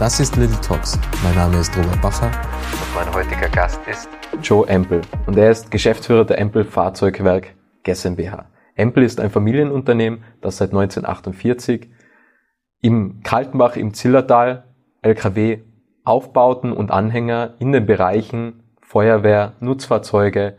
Das ist Little Talks. Mein Name ist Robert Bacher und mein heutiger Gast ist Joe Empel und er ist Geschäftsführer der Empel Fahrzeugwerk GmbH. Empel ist ein Familienunternehmen, das seit 1948 im Kaltenbach im Zillertal LKW Aufbauten und Anhänger in den Bereichen Feuerwehr, Nutzfahrzeuge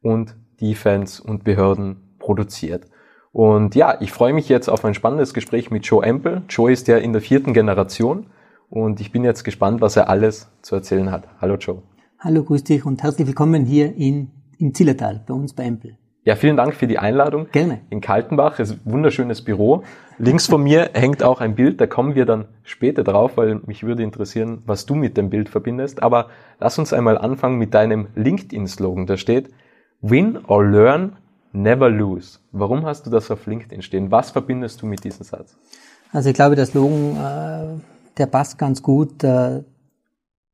und Defense und Behörden produziert. Und ja, ich freue mich jetzt auf ein spannendes Gespräch mit Joe Empel. Joe ist ja in der vierten Generation und ich bin jetzt gespannt, was er alles zu erzählen hat. Hallo Joe. Hallo, grüß dich und herzlich willkommen hier in, im Zillertal, bei uns bei Empel. Ja, vielen Dank für die Einladung. Gerne. In Kaltenbach ist ein wunderschönes Büro. Links von mir hängt auch ein Bild, da kommen wir dann später drauf, weil mich würde interessieren, was du mit dem Bild verbindest. Aber lass uns einmal anfangen mit deinem LinkedIn-Slogan. Da steht, Win or Learn, Never Lose. Warum hast du das auf LinkedIn stehen? Was verbindest du mit diesem Satz? Also ich glaube, der Slogan äh, der passt ganz gut äh,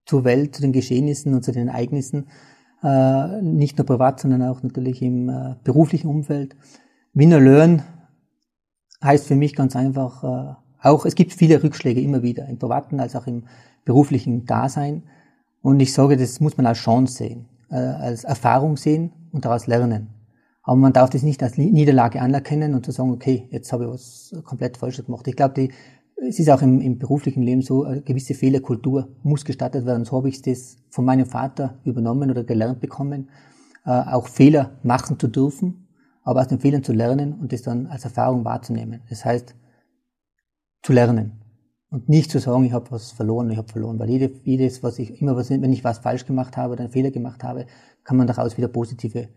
zur Welt, zu den Geschehnissen und zu den Ereignissen, äh, nicht nur privat, sondern auch natürlich im äh, beruflichen Umfeld. Winner Learn heißt für mich ganz einfach äh, auch, es gibt viele Rückschläge immer wieder, im privaten als auch im beruflichen Dasein. Und ich sage, das muss man als Chance sehen, äh, als Erfahrung sehen und daraus lernen. Aber man darf das nicht als Niederlage anerkennen und zu sagen, okay, jetzt habe ich was komplett falsch gemacht. Ich glaube, die es ist auch im, im beruflichen Leben so, eine gewisse Fehlerkultur muss gestattet werden. So habe ich das von meinem Vater übernommen oder gelernt bekommen, äh, auch Fehler machen zu dürfen, aber aus den Fehlern zu lernen und das dann als Erfahrung wahrzunehmen. Das heißt, zu lernen und nicht zu sagen, ich habe was verloren, ich habe verloren, weil jede, jedes, was ich immer, was, wenn ich was falsch gemacht habe oder einen Fehler gemacht habe, kann man daraus wieder positive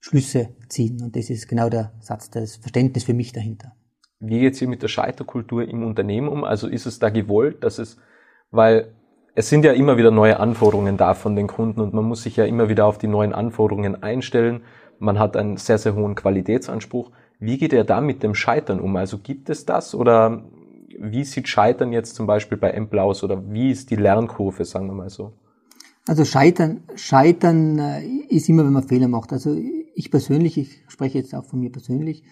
Schlüsse ziehen. Und das ist genau der Satz, das Verständnis für mich dahinter wie geht ihr mit der Scheiterkultur im Unternehmen um? Also ist es da gewollt, dass es, weil es sind ja immer wieder neue Anforderungen da von den Kunden und man muss sich ja immer wieder auf die neuen Anforderungen einstellen. Man hat einen sehr, sehr hohen Qualitätsanspruch. Wie geht ihr da mit dem Scheitern um? Also gibt es das oder wie sieht Scheitern jetzt zum Beispiel bei Empl aus oder wie ist die Lernkurve, sagen wir mal so? Also Scheitern, Scheitern äh, ist immer, wenn man Fehler macht. Also ich persönlich, ich spreche jetzt auch von mir persönlich,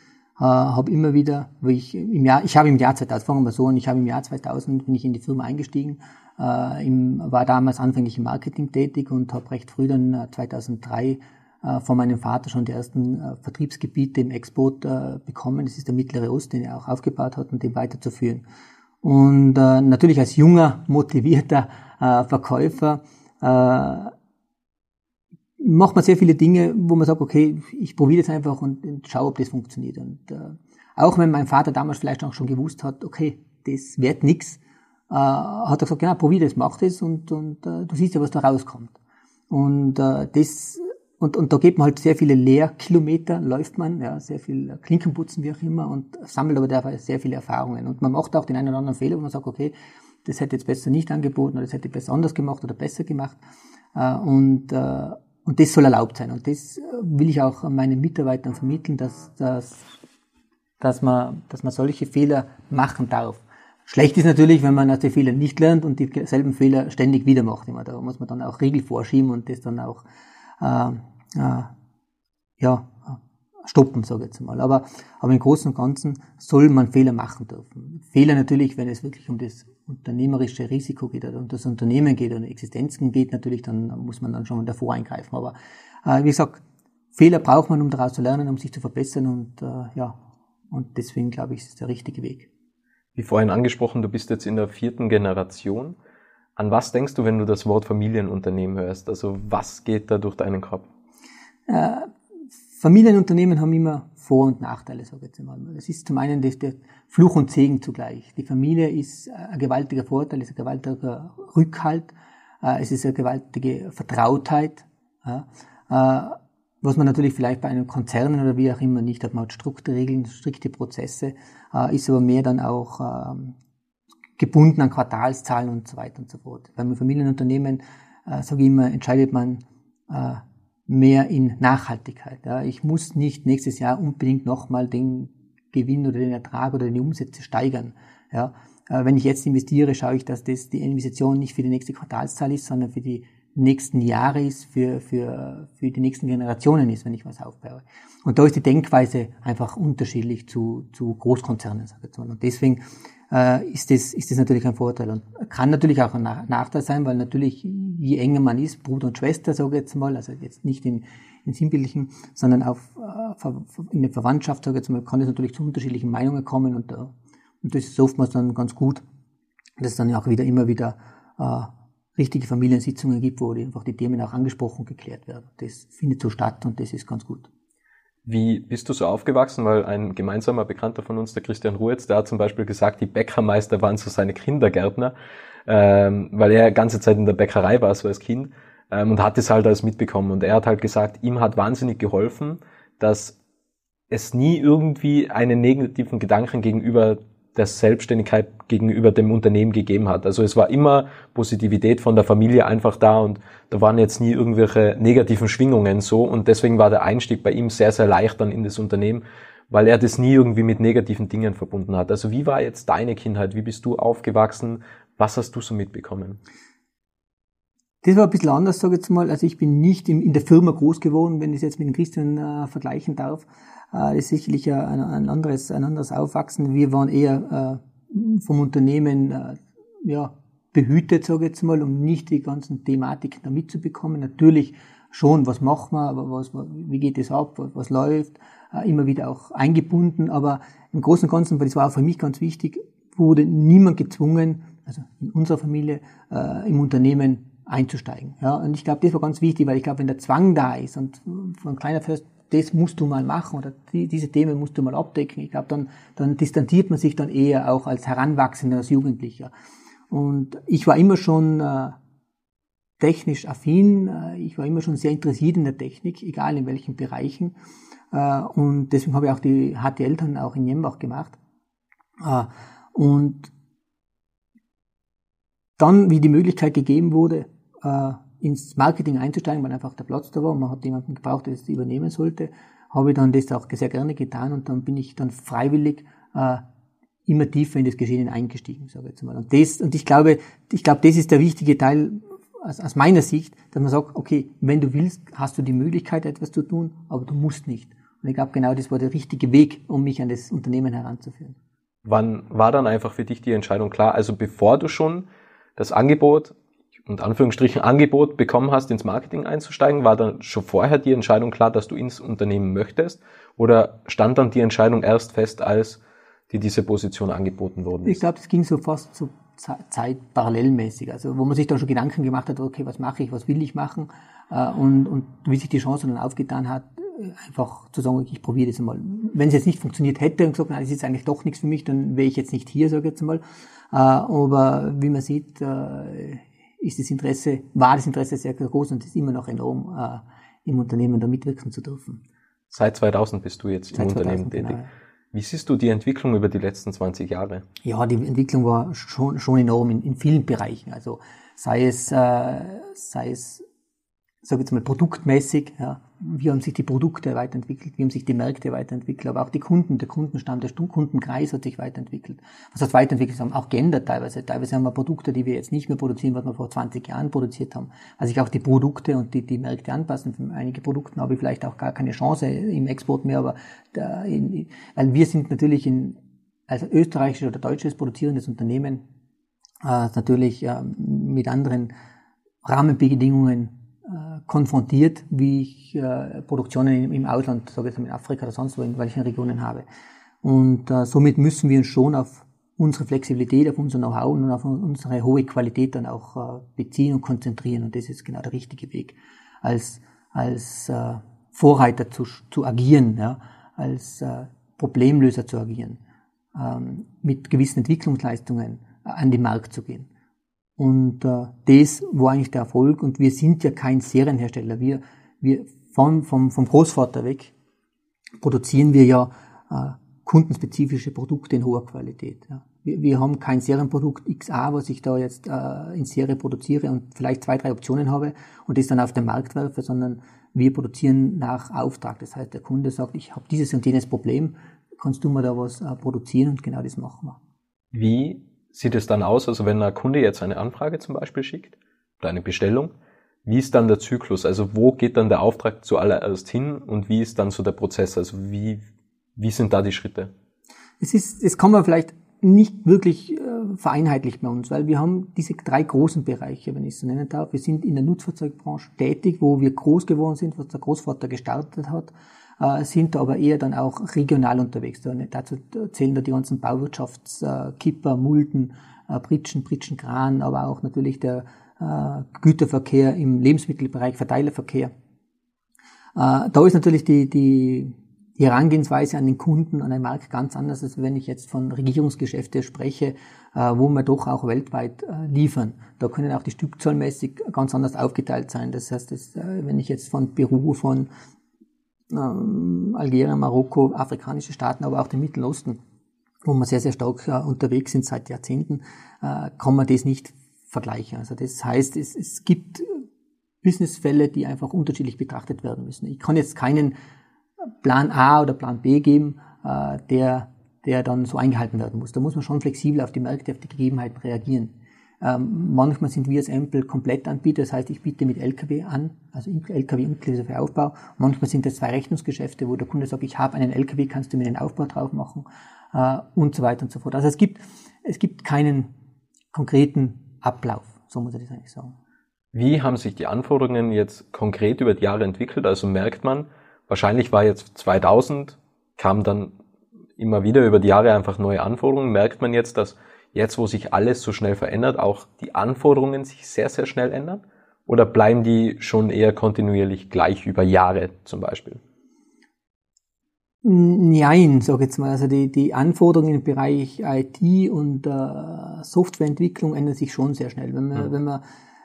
äh, habe immer wieder, wo ich im Jahr, ich habe im Jahr 2000, fangen wir so an, ich habe im Jahr 2000 bin ich in die Firma eingestiegen, äh, im, war damals anfänglich im Marketing tätig und habe recht früh dann äh, 2003 äh, von meinem Vater schon die ersten äh, Vertriebsgebiete im Export äh, bekommen. Das ist der Mittlere Ost, den er auch aufgebaut hat und den weiterzuführen. Und äh, natürlich als junger, motivierter äh, Verkäufer äh, macht man sehr viele Dinge, wo man sagt, okay, ich probiere das einfach und, und schaue, ob das funktioniert. Und äh, auch wenn mein Vater damals vielleicht auch schon gewusst hat, okay, das wird nix, äh, hat er gesagt, ja, probier das, mach das und, und äh, du siehst ja, was da rauskommt. Und äh, das und, und da geht man halt sehr viele Lehrkilometer, läuft man, ja, sehr viel Klinkenputzen, wie auch immer, und sammelt aber dabei sehr viele Erfahrungen. Und man macht auch den einen oder anderen Fehler, wo man sagt, okay, das hätte jetzt besser nicht angeboten oder das hätte besser anders gemacht oder besser gemacht. Äh, und äh, und das soll erlaubt sein. Und das äh, will ich auch meinen Mitarbeitern vermitteln, dass, dass, dass, man, dass man solche Fehler machen darf. Schlecht ist natürlich, wenn man aus den Fehlern nicht lernt und dieselben Fehler ständig wieder macht. Da muss man dann auch Regeln vorschieben und das dann auch äh, äh, ja, stoppen, sage ich jetzt mal. Aber, aber im Großen und Ganzen soll man Fehler machen dürfen. Fehler natürlich, wenn es wirklich um das unternehmerische Risiko geht oder um das Unternehmen geht oder Existenzen geht, natürlich, dann muss man dann schon davor eingreifen. Aber äh, wie gesagt, Fehler braucht man, um daraus zu lernen, um sich zu verbessern und äh, ja, und deswegen glaube ich, ist es der richtige Weg. Wie vorhin angesprochen, du bist jetzt in der vierten Generation. An was denkst du, wenn du das Wort Familienunternehmen hörst? Also was geht da durch deinen Kopf? Äh, Familienunternehmen haben immer Vor- und Nachteile, sage ich jetzt einmal. Das ist zum einen der Fluch und Segen zugleich. Die Familie ist ein gewaltiger Vorteil, ist ein gewaltiger Rückhalt, äh, es ist eine gewaltige Vertrautheit. Äh, was man natürlich vielleicht bei einem Konzern oder wie auch immer nicht hat, man hat strikte Regeln, strikte Prozesse, äh, ist aber mehr dann auch ähm, gebunden an Quartalszahlen und so weiter und so fort. Beim Familienunternehmen äh, sage ich immer, entscheidet man äh, mehr in Nachhaltigkeit. Ja. Ich muss nicht nächstes Jahr unbedingt nochmal den Gewinn oder den Ertrag oder die Umsätze steigern. Ja. Wenn ich jetzt investiere, schaue ich, dass das die Investition nicht für die nächste Quartalszahl ist, sondern für die nächsten Jahre ist, für, für, für die nächsten Generationen ist, wenn ich was aufbaue. Und da ist die Denkweise einfach unterschiedlich zu, zu Großkonzernen, sage ich mal. Und deswegen äh, ist, das, ist das natürlich ein Vorteil. Und kann natürlich auch ein Nachteil sein, weil natürlich, je enger man ist, Bruder und Schwester, sage ich jetzt mal, also jetzt nicht in, in sinnbildlichen, sondern auf, äh, in der Verwandtschaft, sage ich jetzt mal, kann es natürlich zu unterschiedlichen Meinungen kommen und, und das ist oftmals dann ganz gut, dass es dann auch wieder immer wieder äh, richtige Familiensitzungen gibt, wo die, einfach die Themen auch angesprochen und geklärt werden. Das findet so statt und das ist ganz gut. Wie bist du so aufgewachsen? Weil ein gemeinsamer Bekannter von uns, der Christian Ruetz, der hat zum Beispiel gesagt, die Bäckermeister waren so seine Kindergärtner, ähm, weil er ganze Zeit in der Bäckerei war, so als Kind, ähm, und hat das halt alles mitbekommen. Und er hat halt gesagt, ihm hat wahnsinnig geholfen, dass es nie irgendwie einen negativen Gedanken gegenüber der Selbstständigkeit gegenüber dem Unternehmen gegeben hat. Also es war immer Positivität von der Familie einfach da und da waren jetzt nie irgendwelche negativen Schwingungen so und deswegen war der Einstieg bei ihm sehr, sehr leicht dann in das Unternehmen, weil er das nie irgendwie mit negativen Dingen verbunden hat. Also wie war jetzt deine Kindheit? Wie bist du aufgewachsen? Was hast du so mitbekommen? Das war ein bisschen anders, sage ich jetzt mal. Also ich bin nicht in, der Firma groß geworden, wenn ich es jetzt mit dem Christian äh, vergleichen darf. Äh, ist sicherlich ein, ein, anderes, ein anderes Aufwachsen. Wir waren eher äh, vom Unternehmen äh, ja, behütet, sage ich jetzt mal, um nicht die ganzen Thematiken da mitzubekommen. Natürlich schon, was machen wir, was, wie geht es ab, was, was läuft, äh, immer wieder auch eingebunden, aber im Großen und Ganzen, weil das war auch für mich ganz wichtig, wurde niemand gezwungen, also in unserer Familie, äh, im Unternehmen einzusteigen. Ja, und ich glaube, das war ganz wichtig, weil ich glaube, wenn der Zwang da ist und von kleiner Fürst das musst du mal machen oder die, diese Themen musst du mal abdecken. Ich glaube, dann, dann distanziert man sich dann eher auch als Heranwachsender, als Jugendlicher. Und ich war immer schon äh, technisch affin, äh, ich war immer schon sehr interessiert in der Technik, egal in welchen Bereichen. Äh, und deswegen habe ich auch die HTL dann auch in Jembach gemacht. Äh, und dann, wie die Möglichkeit gegeben wurde, äh, ins Marketing einzusteigen, weil einfach der Platz da war und man hat jemanden gebraucht, der das übernehmen sollte, habe ich dann das auch sehr gerne getan und dann bin ich dann freiwillig äh, immer tiefer in das Geschehen eingestiegen, sage ich jetzt mal. Und das, und ich glaube, ich glaube, das ist der wichtige Teil aus, aus meiner Sicht, dass man sagt, okay, wenn du willst, hast du die Möglichkeit, etwas zu tun, aber du musst nicht. Und ich glaube, genau das war der richtige Weg, um mich an das Unternehmen heranzuführen. Wann war dann einfach für dich die Entscheidung klar? Also bevor du schon das Angebot und Anführungsstrichen Angebot bekommen hast, ins Marketing einzusteigen, war dann schon vorher die Entscheidung klar, dass du ins Unternehmen möchtest? Oder stand dann die Entscheidung erst fest, als dir diese Position angeboten worden ist? Ich glaube, es ging so fast so Zeit parallelmäßig, also wo man sich dann schon Gedanken gemacht hat, okay, was mache ich, was will ich machen äh, und, und wie sich die Chance dann aufgetan hat, einfach zu sagen, ich probiere das einmal. Wenn es jetzt nicht funktioniert hätte und gesagt, nein, das ist eigentlich doch nichts für mich, dann wäre ich jetzt nicht hier, sage ich jetzt mal. Äh, aber wie man sieht, äh, ist das Interesse, war das Interesse sehr groß und ist immer noch enorm, äh, im Unternehmen da mitwirken zu dürfen. Seit 2000 bist du jetzt Seit im 2000, Unternehmen tätig. Genau. Wie siehst du die Entwicklung über die letzten 20 Jahre? Ja, die Entwicklung war schon, schon enorm in, in vielen Bereichen. Also sei es, äh, sei es sage jetzt mal, produktmäßig, ja, wie haben sich die Produkte weiterentwickelt, wie haben sich die Märkte weiterentwickelt, aber auch die Kunden, der Kundenstamm, der Kundenkreis hat sich weiterentwickelt. Was heißt weiterentwickelt? haben auch geändert teilweise. Teilweise haben wir Produkte, die wir jetzt nicht mehr produzieren, was wir vor 20 Jahren produziert haben. Also sich auch die Produkte und die, die Märkte anpassen. Für einige Produkte habe ich vielleicht auch gar keine Chance im Export mehr, aber da in, weil wir sind natürlich in, als österreichisches oder deutsches produzierendes Unternehmen äh, natürlich äh, mit anderen Rahmenbedingungen konfrontiert, wie ich äh, Produktionen im, Ausland, sage ich jetzt mal in Afrika oder sonst wo, in welchen Regionen habe. Und äh, somit müssen wir uns schon auf unsere Flexibilität, auf unser Know-how und auf unsere hohe Qualität dann auch äh, beziehen und konzentrieren. Und das ist genau der richtige Weg, als, als äh, Vorreiter zu, zu agieren, ja, als äh, Problemlöser zu agieren, ähm, mit gewissen Entwicklungsleistungen äh, an den Markt zu gehen. Und äh, das war eigentlich der Erfolg. Und wir sind ja kein Serienhersteller. Wir, wir von, vom, vom Großvater weg produzieren wir ja äh, kundenspezifische Produkte in hoher Qualität. Ja. Wir, wir haben kein Serienprodukt XA, was ich da jetzt äh, in Serie produziere und vielleicht zwei, drei Optionen habe und das dann auf den Markt werfe, sondern wir produzieren nach Auftrag. Das heißt, der Kunde sagt, ich habe dieses und jenes Problem, kannst du mir da was äh, produzieren und genau das machen wir. Wie sieht es dann aus, also wenn ein Kunde jetzt eine Anfrage zum Beispiel schickt oder eine Bestellung, wie ist dann der Zyklus? Also wo geht dann der Auftrag zuallererst hin und wie ist dann so der Prozess? Also wie, wie sind da die Schritte? Es ist, es kann man vielleicht nicht wirklich äh, vereinheitlicht bei uns, weil wir haben diese drei großen Bereiche, wenn ich es so nennen darf. Wir sind in der Nutzfahrzeugbranche tätig, wo wir groß geworden sind, was der Großvater gestartet hat, sind aber eher dann auch regional unterwegs. Dazu zählen da die ganzen Bauwirtschaftskipper, Mulden, äh, Pritschen, Pritschenkran, aber auch natürlich der äh, Güterverkehr im Lebensmittelbereich, Verteilerverkehr. Äh, da ist natürlich die, die Herangehensweise an den Kunden, an den Markt ganz anders, als wenn ich jetzt von Regierungsgeschäfte spreche, äh, wo wir doch auch weltweit äh, liefern. Da können auch die Stückzahlmäßig ganz anders aufgeteilt sein. Das heißt, äh, wenn ich jetzt von Peru, von ähm, Algerien, Marokko, afrikanische Staaten, aber auch den Mittleren Osten, wo wir sehr, sehr stark unterwegs sind seit Jahrzehnten, kann man das nicht vergleichen. Also das heißt, es, es gibt Businessfälle, die einfach unterschiedlich betrachtet werden müssen. Ich kann jetzt keinen Plan A oder Plan B geben, äh, der, der dann so eingehalten werden muss. Da muss man schon flexibel auf die Märkte, auf die Gegebenheiten reagieren. Ähm, manchmal sind wir als Ampel komplett Anbieter, das heißt, ich biete mit LKW an, also LKW inklusive Aufbau. Manchmal sind das zwei Rechnungsgeschäfte, wo der Kunde sagt, ich habe einen LKW, kannst du mir den Aufbau drauf machen äh, und so weiter und so fort. Also es gibt, es gibt keinen konkreten Ablauf, so muss ich das eigentlich sagen. Wie haben sich die Anforderungen jetzt konkret über die Jahre entwickelt? Also merkt man, Wahrscheinlich war jetzt 2000, kam dann immer wieder über die Jahre einfach neue Anforderungen. Merkt man jetzt, dass jetzt, wo sich alles so schnell verändert, auch die Anforderungen sich sehr, sehr schnell ändern? Oder bleiben die schon eher kontinuierlich gleich über Jahre zum Beispiel? Nein, sag jetzt mal. Also die, die Anforderungen im Bereich IT und äh, Softwareentwicklung ändern sich schon sehr schnell. Wenn man, mhm. wenn man,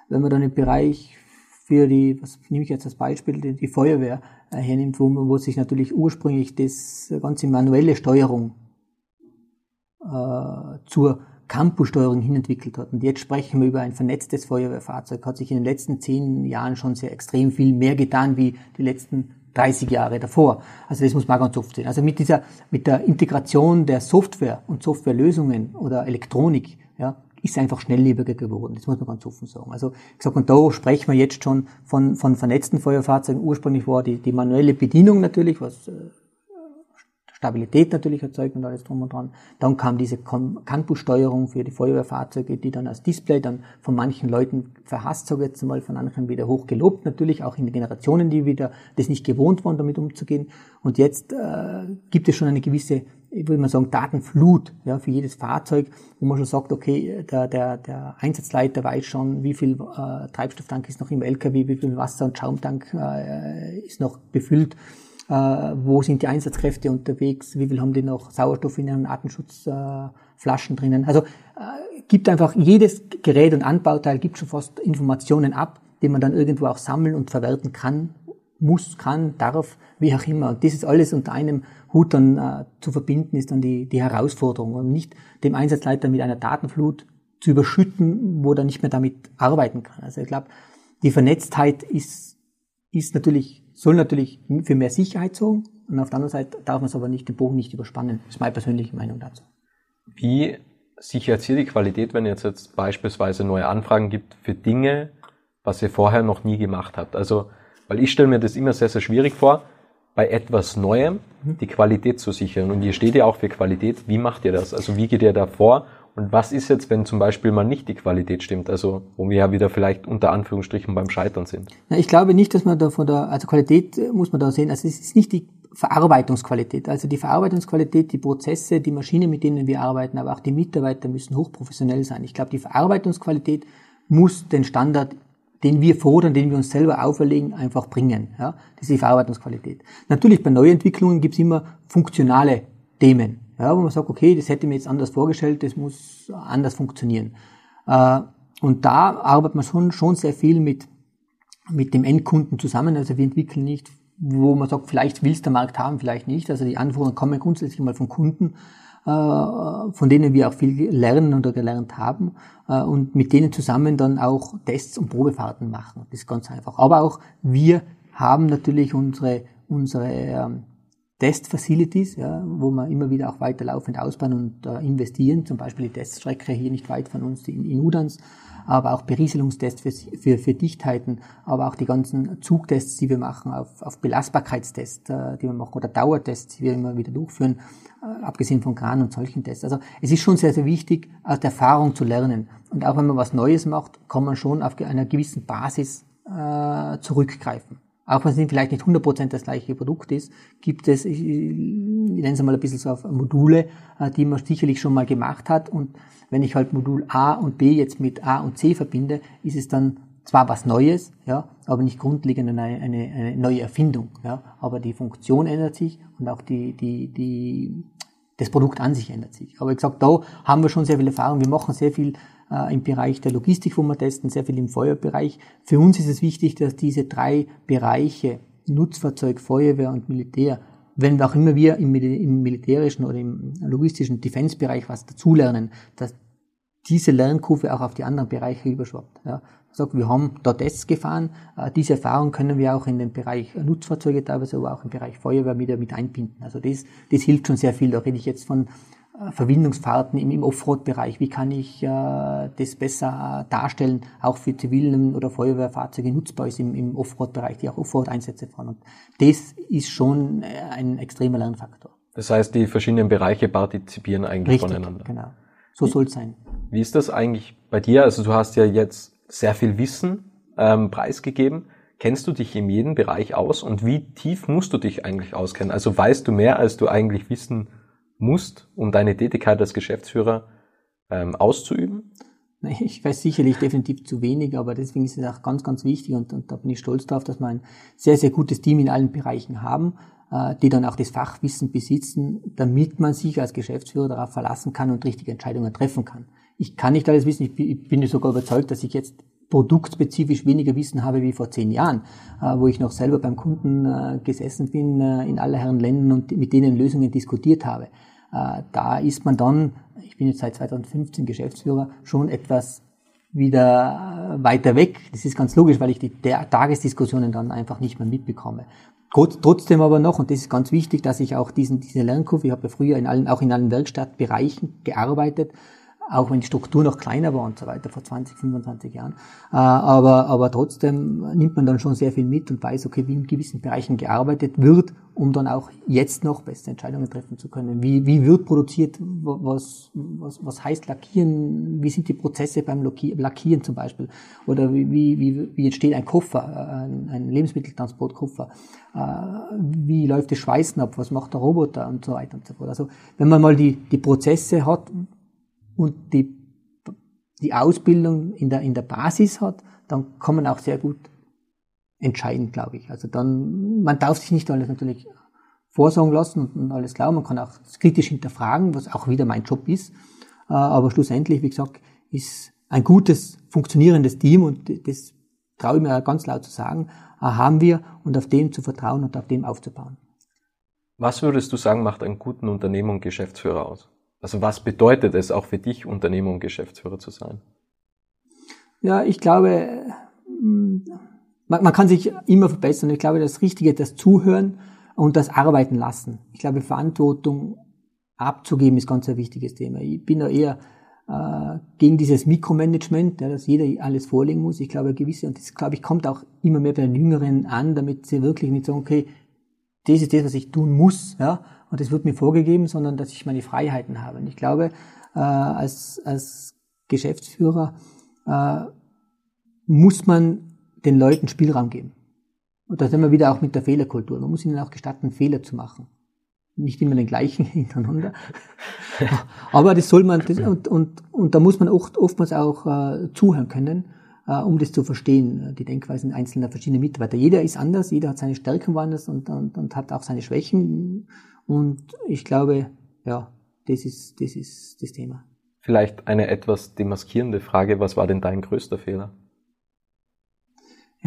wenn man dann im Bereich für die, was nehme ich jetzt als Beispiel, die, die Feuerwehr äh, hernimmt, wo, wo sich natürlich ursprünglich das ganze manuelle Steuerung äh, zur Campussteuerung hinentwickelt hat. Und jetzt sprechen wir über ein vernetztes Feuerwehrfahrzeug. Hat sich in den letzten zehn Jahren schon sehr extrem viel mehr getan wie die letzten 30 Jahre davor. Also das muss man ganz oft sehen. Also mit dieser, mit der Integration der Software und Softwarelösungen oder Elektronik, ja, ist einfach schnelllebiger geworden. Das muss man ganz offen sagen. Also sag, und da sprechen wir jetzt schon von, von vernetzten Feuerfahrzeugen. Ursprünglich war die, die manuelle Bedienung natürlich, was äh, Stabilität natürlich erzeugt und alles drum und dran. Dann kam diese Campussteuerung für die Feuerwehrfahrzeuge, die dann als Display dann von manchen Leuten verhasst, sage ich jetzt mal, von anderen wieder hoch gelobt, natürlich auch in den Generationen, die wieder das nicht gewohnt waren, damit umzugehen. Und jetzt äh, gibt es schon eine gewisse ich würde mal sagen, Datenflut ja, für jedes Fahrzeug, wo man schon sagt, okay, der, der, der Einsatzleiter weiß schon, wie viel äh, Treibstofftank ist noch im LKW, wie viel Wasser- und Schaumtank äh, ist noch befüllt, äh, wo sind die Einsatzkräfte unterwegs, wie viel haben die noch Sauerstoff in ihren Atemschutzflaschen äh, drinnen. Also äh, gibt einfach jedes Gerät und Anbauteil gibt schon fast Informationen ab, die man dann irgendwo auch sammeln und verwerten kann, muss, kann, darf, wie auch immer. Und das ist alles unter einem Hut dann äh, zu verbinden, ist dann die, die Herausforderung. Und nicht dem Einsatzleiter mit einer Datenflut zu überschütten, wo er nicht mehr damit arbeiten kann. Also ich glaube, die Vernetztheit ist, ist natürlich, soll natürlich für mehr Sicherheit sorgen. Und auf der anderen Seite darf man es aber nicht, den Bogen nicht überspannen. Das ist meine persönliche Meinung dazu. Wie sichert hier die Qualität, wenn es jetzt beispielsweise neue Anfragen gibt für Dinge, was ihr vorher noch nie gemacht habt? Also, weil ich stelle mir das immer sehr, sehr schwierig vor bei etwas Neuem mhm. die Qualität zu sichern. Und ihr steht ja auch für Qualität. Wie macht ihr das? Also wie geht ihr da vor? Und was ist jetzt, wenn zum Beispiel mal nicht die Qualität stimmt? Also wo wir ja wieder vielleicht unter Anführungsstrichen beim Scheitern sind. Ja, ich glaube nicht, dass man da von der, also Qualität äh, muss man da sehen. Also es ist nicht die Verarbeitungsqualität. Also die Verarbeitungsqualität, die Prozesse, die Maschinen, mit denen wir arbeiten, aber auch die Mitarbeiter müssen hochprofessionell sein. Ich glaube, die Verarbeitungsqualität muss den Standard den wir fordern, den wir uns selber auferlegen, einfach bringen. Ja? Das ist die Verarbeitungsqualität. Natürlich bei Neuentwicklungen gibt es immer funktionale Themen, ja, wo man sagt, okay, das hätte mir jetzt anders vorgestellt, das muss anders funktionieren. Äh, und da arbeitet man schon, schon sehr viel mit, mit dem Endkunden zusammen. Also wir entwickeln nicht, wo man sagt, vielleicht will es der Markt haben, vielleicht nicht. Also die Anforderungen kommen grundsätzlich mal vom Kunden. von denen wir auch viel lernen oder gelernt haben und mit denen zusammen dann auch Tests und Probefahrten machen. Das ist ganz einfach. Aber auch wir haben natürlich unsere, unsere ähm, Test-Facilities, ja, wo wir immer wieder auch weiterlaufend ausbauen und äh, investieren, zum Beispiel die Teststrecke hier nicht weit von uns in, in Udans, aber auch Berieselungstests für, für, für Dichtheiten, aber auch die ganzen Zugtests, die wir machen, auf, auf Belastbarkeitstests, äh, die wir machen, oder Dauertests, die wir immer wieder durchführen, äh, abgesehen von Kran und solchen Tests. Also es ist schon sehr, sehr wichtig, aus der Erfahrung zu lernen. Und auch wenn man was Neues macht, kann man schon auf einer gewissen Basis äh, zurückgreifen auch wenn es vielleicht nicht 100% das gleiche Produkt ist, gibt es, ich, nenne es mal ein bisschen so auf Module, äh, die man sicherlich schon mal gemacht hat. Und wenn ich halt Modul A und B jetzt mit A und C verbinde, ist es dann zwar was Neues, ja, aber nicht grundlegend eine, eine, eine neue Erfindung. Ja, aber die Funktion ändert sich und auch die, die, die, das Produkt an sich ändert sich. Aber ich gesagt, da haben wir schon sehr viel Erfahrung. Wir machen sehr viel äh, im Bereich der Logistik, wo wir testen, sehr viel im Feuerbereich. Für uns ist es wichtig, dass diese drei Bereiche, Nutzfahrzeug, Feuerwehr und Militär, wenn auch immer wir im, im militärischen oder im logistischen Defense-Bereich was dazulernen, dass diese Lernkurve auch auf die anderen Bereiche überschwappt. Ja. Sagt, wir haben da Tests gefahren, äh, diese Erfahrung können wir auch in den Bereich Nutzfahrzeuge teilweise, aber auch im Bereich Feuerwehr wieder mit einbinden. Also das, das hilft schon sehr viel. Da rede ich jetzt von Verbindungsfahrten im, im Offroad-Bereich. Wie kann ich äh, das besser darstellen, auch für zivilen oder Feuerwehrfahrzeuge nutzbar ist im, im Offroad-Bereich, die auch Offroad-Einsätze fahren. Und das ist schon äh, ein extremer Lernfaktor. Das heißt, die verschiedenen Bereiche partizipieren eigentlich Richtig, voneinander. Genau. So soll es sein. Wie ist das eigentlich bei dir? Also du hast ja jetzt sehr viel Wissen ähm, preisgegeben. Kennst du dich in jedem Bereich aus und wie tief musst du dich eigentlich auskennen? Also weißt du mehr, als du eigentlich wissen musst, um deine Tätigkeit als Geschäftsführer ähm, auszuüben? Ich weiß sicherlich definitiv zu wenig, aber deswegen ist es auch ganz, ganz wichtig und, und da bin ich stolz darauf, dass wir ein sehr, sehr gutes Team in allen Bereichen haben, äh, die dann auch das Fachwissen besitzen, damit man sich als Geschäftsführer darauf verlassen kann und richtige Entscheidungen treffen kann. Ich kann nicht alles wissen, ich bin, ich bin sogar überzeugt, dass ich jetzt produktspezifisch weniger Wissen habe wie vor zehn Jahren, äh, wo ich noch selber beim Kunden äh, gesessen bin äh, in aller Herren Ländern und mit denen Lösungen diskutiert habe. Da ist man dann, ich bin jetzt seit 2015 Geschäftsführer, schon etwas wieder weiter weg. Das ist ganz logisch, weil ich die Tagesdiskussionen dann einfach nicht mehr mitbekomme. Trotzdem aber noch, und das ist ganz wichtig, dass ich auch diesen, diese Lernkurve, ich habe ja früher in allen, auch in allen Werkstattbereichen gearbeitet, auch wenn die Struktur noch kleiner war und so weiter, vor 20, 25 Jahren. Äh, aber, aber trotzdem nimmt man dann schon sehr viel mit und weiß, okay, wie in gewissen Bereichen gearbeitet wird, um dann auch jetzt noch beste Entscheidungen treffen zu können. Wie, wie wird produziert, was, was, was heißt Lackieren, wie sind die Prozesse beim Lackieren zum Beispiel? Oder wie, wie, wie entsteht ein Koffer, ein, ein Lebensmitteltransportkoffer? Äh, wie läuft das Schweißen ab? Was macht der Roboter? Und so weiter und so fort. Also, wenn man mal die, die Prozesse hat, und die, die Ausbildung in der, in der Basis hat, dann kann man auch sehr gut entscheiden, glaube ich. Also dann, man darf sich nicht alles natürlich vorsagen lassen und alles glauben. Man kann auch kritisch hinterfragen, was auch wieder mein Job ist. Äh, aber schlussendlich, wie gesagt, ist ein gutes, funktionierendes Team und das traue ich mir ganz laut zu sagen, äh, haben wir und auf dem zu vertrauen und auf dem aufzubauen. Was würdest du sagen, macht einen guten Unternehmer und Geschäftsführer aus? Also was bedeutet es auch für dich, Unternehmer und Geschäftsführer zu sein? Ja, ich glaube, man, man kann sich immer verbessern. Ich glaube, das Richtige, das Zuhören und das Arbeiten lassen. Ich glaube, Verantwortung abzugeben ist ganz ein wichtiges Thema. Ich bin da eher äh, gegen dieses Mikromanagement, ja, dass jeder alles vorlegen muss. Ich glaube, gewisse, und das glaube ich, kommt auch immer mehr bei den Jüngeren an, damit sie wirklich nicht sagen, okay, das ist das, was ich tun muss, ja, und das wird mir vorgegeben, sondern dass ich meine Freiheiten habe. Und ich glaube, äh, als, als Geschäftsführer äh, muss man den Leuten Spielraum geben. Und da sind wir wieder auch mit der Fehlerkultur. Man muss ihnen auch gestatten, Fehler zu machen. Nicht immer den gleichen hintereinander. Aber das soll man, das, und, und, und da muss man oft, oftmals auch äh, zuhören können äh, um das zu verstehen, die Denkweisen einzelner verschiedener Mitarbeiter. Jeder ist anders, jeder hat seine Stärken woanders und, und, und hat auch seine Schwächen. Und ich glaube, ja, das ist, das ist das Thema. Vielleicht eine etwas demaskierende Frage. Was war denn dein größter Fehler?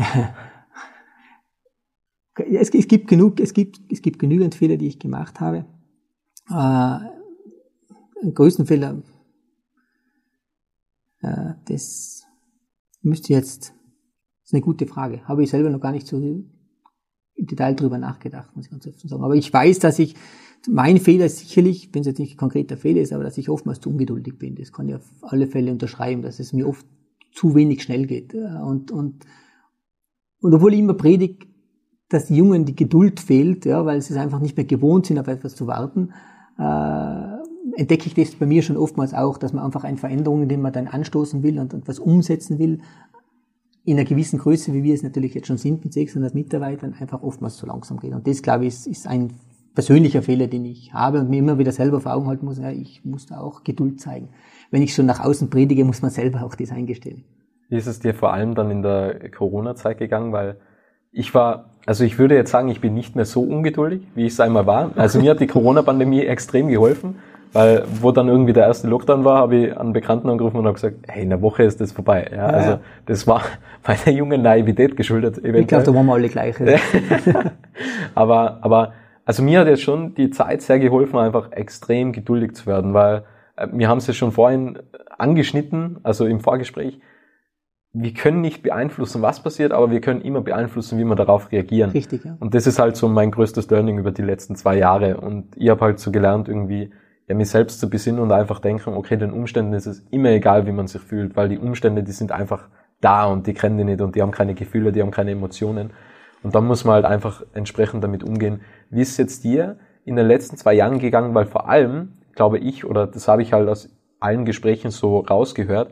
es, es, gibt genug, es gibt, es gibt genügend Fehler, die ich gemacht habe. Äh, größten Fehler, äh, das müsste jetzt, das ist eine gute Frage. Habe ich selber noch gar nicht so im Detail drüber nachgedacht, muss ich ganz offen sagen. Aber ich weiß, dass ich, mein Fehler ist sicherlich, wenn es jetzt nicht ein konkreter Fehler ist, aber dass ich oftmals zu ungeduldig bin. Das kann ich auf alle Fälle unterschreiben, dass es mir oft zu wenig schnell geht. Und, und, und obwohl ich immer predige, dass Jungen die Geduld fehlt, ja, weil sie es einfach nicht mehr gewohnt sind, auf etwas zu warten, äh, entdecke ich das bei mir schon oftmals auch, dass man einfach eine Veränderung, die man dann anstoßen will und, und was umsetzen will, in einer gewissen Größe, wie wir es natürlich jetzt schon sind mit 600 Mitarbeitern, einfach oftmals zu langsam geht. Und das, glaube ich, ist, ist ein persönlicher Fehler, den ich habe und mir immer wieder selber vor Augen halten muss, ja, ich muss da auch Geduld zeigen. Wenn ich schon nach außen predige, muss man selber auch das eingestellen. Wie ist es dir vor allem dann in der Corona-Zeit gegangen? Weil ich war, also ich würde jetzt sagen, ich bin nicht mehr so ungeduldig, wie ich es einmal war. Also mir hat die Corona-Pandemie extrem geholfen, weil wo dann irgendwie der erste Lockdown war, habe ich einen Bekannten angerufen und habe gesagt, hey, in der Woche ist das vorbei. Ja, also das war meiner jungen Naivität geschuldet. Eventuell. Ich glaube, da waren wir alle gleich. aber, aber also mir hat jetzt schon die Zeit sehr geholfen, einfach extrem geduldig zu werden, weil äh, wir haben es ja schon vorhin angeschnitten, also im Vorgespräch wir können nicht beeinflussen, was passiert, aber wir können immer beeinflussen, wie wir darauf reagieren. Richtig, ja. Und das ist halt so mein größtes Learning über die letzten zwei Jahre. Und ich habe halt so gelernt, irgendwie ja, mich selbst zu besinnen und einfach denken, okay, den Umständen ist es immer egal, wie man sich fühlt, weil die Umstände, die sind einfach da und die kennen die nicht und die haben keine Gefühle, die haben keine Emotionen. Und dann muss man halt einfach entsprechend damit umgehen. Wie ist es jetzt dir in den letzten zwei Jahren gegangen? Weil vor allem, glaube ich, oder das habe ich halt aus allen Gesprächen so rausgehört,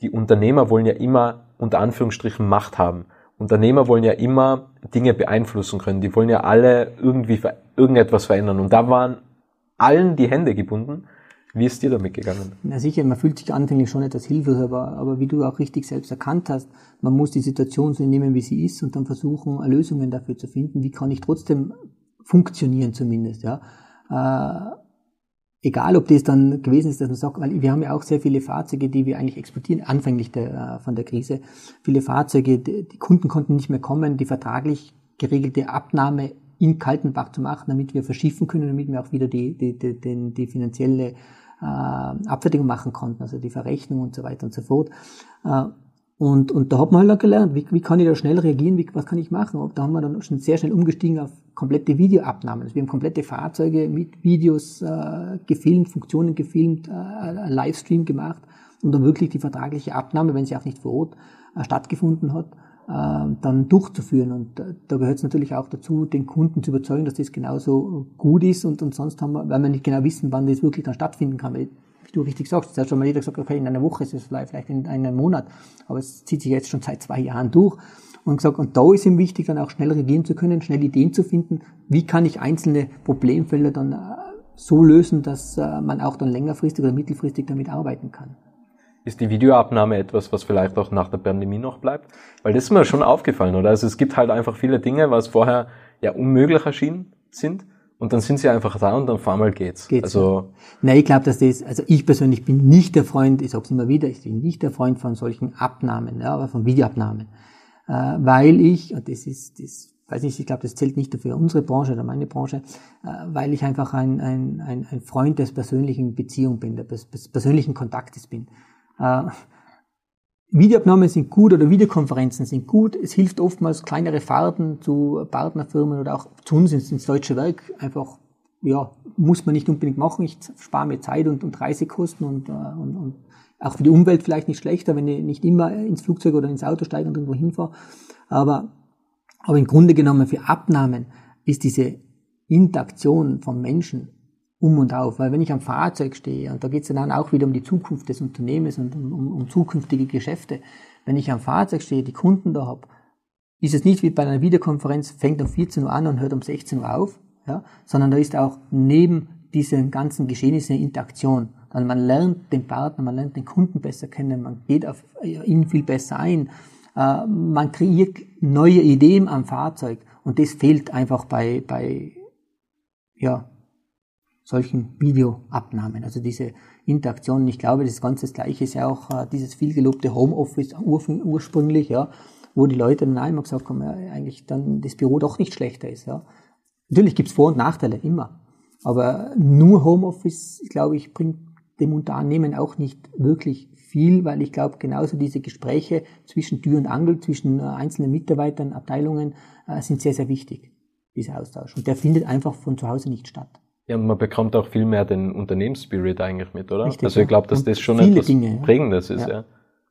die Unternehmer wollen ja immer unter Anführungsstrichen Macht haben. Unternehmer wollen ja immer Dinge beeinflussen können. Die wollen ja alle irgendwie irgendetwas verändern. Und da waren allen die Hände gebunden. Wie ist dir damit gegangen? Na sicher, man fühlt sich anfänglich schon etwas hilflos, aber, aber wie du auch richtig selbst erkannt hast, man muss die Situation so nehmen, wie sie ist und dann versuchen, Lösungen dafür zu finden. Wie kann ich trotzdem funktionieren zumindest, ja? Äh, egal ob das dann gewesen ist, dass man sagt, weil wir haben ja auch sehr viele Fahrzeuge, die wir eigentlich exportieren, anfänglich der, äh, von der Krise. Viele Fahrzeuge, die, die Kunden konnten nicht mehr kommen, die vertraglich geregelte Abnahme in Kaltenbach zu machen, damit wir verschiffen können, damit wir auch wieder die, die, die, die, die finanzielle äh, Abfertigung machen konnten, also die Verrechnung und so weiter und so fort. Äh, und, und da hat man halt auch gelernt, wie, wie kann ich da schnell reagieren, wie, was kann ich machen. Und da haben wir dann schon sehr schnell umgestiegen auf komplette Videoabnahmen. Also wir haben komplette Fahrzeuge mit Videos äh, gefilmt, Funktionen gefilmt, äh, Livestream gemacht und dann wirklich die vertragliche Abnahme, wenn sie auch nicht vor Ort äh, stattgefunden hat, dann durchzuführen. Und äh, da gehört es natürlich auch dazu, den Kunden zu überzeugen, dass das genauso gut ist und, und sonst haben wir, weil wir nicht genau wissen, wann das wirklich dann stattfinden kann. Weil wie du richtig sagst, da hat schon mal jeder gesagt, okay, in einer Woche ist es vielleicht in einem Monat, aber es zieht sich jetzt schon seit zwei Jahren durch. Und gesagt, und da ist ihm wichtig, dann auch schnell reagieren zu können, schnell Ideen zu finden, wie kann ich einzelne Problemfälle dann äh, so lösen, dass äh, man auch dann längerfristig oder mittelfristig damit arbeiten kann. Ist die Videoabnahme etwas, was vielleicht auch nach der Pandemie noch bleibt? Weil das ist mir schon aufgefallen, oder? Also es gibt halt einfach viele Dinge, was vorher ja unmöglich erschienen sind und dann sind sie einfach da und dann auf einmal geht's. geht's also. Nein, ich glaube, dass das, also ich persönlich bin nicht der Freund, ich sage es immer wieder, ich bin nicht der Freund von solchen Abnahmen, ja, aber von Videoabnahmen. Äh, weil ich, und das ist, das weiß nicht, ich glaube, das zählt nicht für unsere Branche oder meine Branche, äh, weil ich einfach ein, ein, ein, ein Freund des persönlichen Beziehung bin, des, des persönlichen Kontaktes bin. Äh, Videoabnahmen sind gut oder Videokonferenzen sind gut. Es hilft oftmals kleinere Fahrten zu Partnerfirmen oder auch zu uns ins, ins deutsche Werk. Einfach, ja, muss man nicht unbedingt machen. Ich spare mir Zeit und, und Reisekosten und, äh, und, und auch für die Umwelt vielleicht nicht schlechter, wenn ich nicht immer ins Flugzeug oder ins Auto steige und irgendwo hinfahre. Aber, aber im Grunde genommen für Abnahmen ist diese Interaktion von Menschen um und auf. Weil wenn ich am Fahrzeug stehe, und da geht es dann auch wieder um die Zukunft des Unternehmens und um, um, um zukünftige Geschäfte, wenn ich am Fahrzeug stehe, die Kunden da habe, ist es nicht wie bei einer Videokonferenz, fängt um 14 Uhr an und hört um 16 Uhr auf, ja, sondern da ist auch neben diesen ganzen Geschehnissen eine Interaktion. Dann man lernt den Partner, man lernt den Kunden besser kennen, man geht auf ihn viel besser ein, äh, man kreiert neue Ideen am Fahrzeug und das fehlt einfach bei, bei ja, solchen Videoabnahmen, also diese Interaktion. Ich glaube, das Ganze das Gleiche ist ja auch äh, dieses vielgelobte Homeoffice ur ursprünglich, ja, wo die Leute dann einmal gesagt haben, ja, eigentlich dann das Büro doch nicht schlechter ist. Ja. Natürlich gibt's Vor- und Nachteile, immer. Aber nur Homeoffice, glaube ich, bringt dem Unternehmen auch nicht wirklich viel, weil ich glaube, genauso diese Gespräche zwischen Tür und Angel, zwischen äh, einzelnen Mitarbeitern, Abteilungen, äh, sind sehr, sehr wichtig, dieser Austausch. Und der findet einfach von zu Hause nicht statt. Ja, und man bekommt auch viel mehr den Unternehmensspirit eigentlich mit, oder? Richtig, also ich glaube, dass das schon etwas Dinge, Prägendes ist, ja. ja.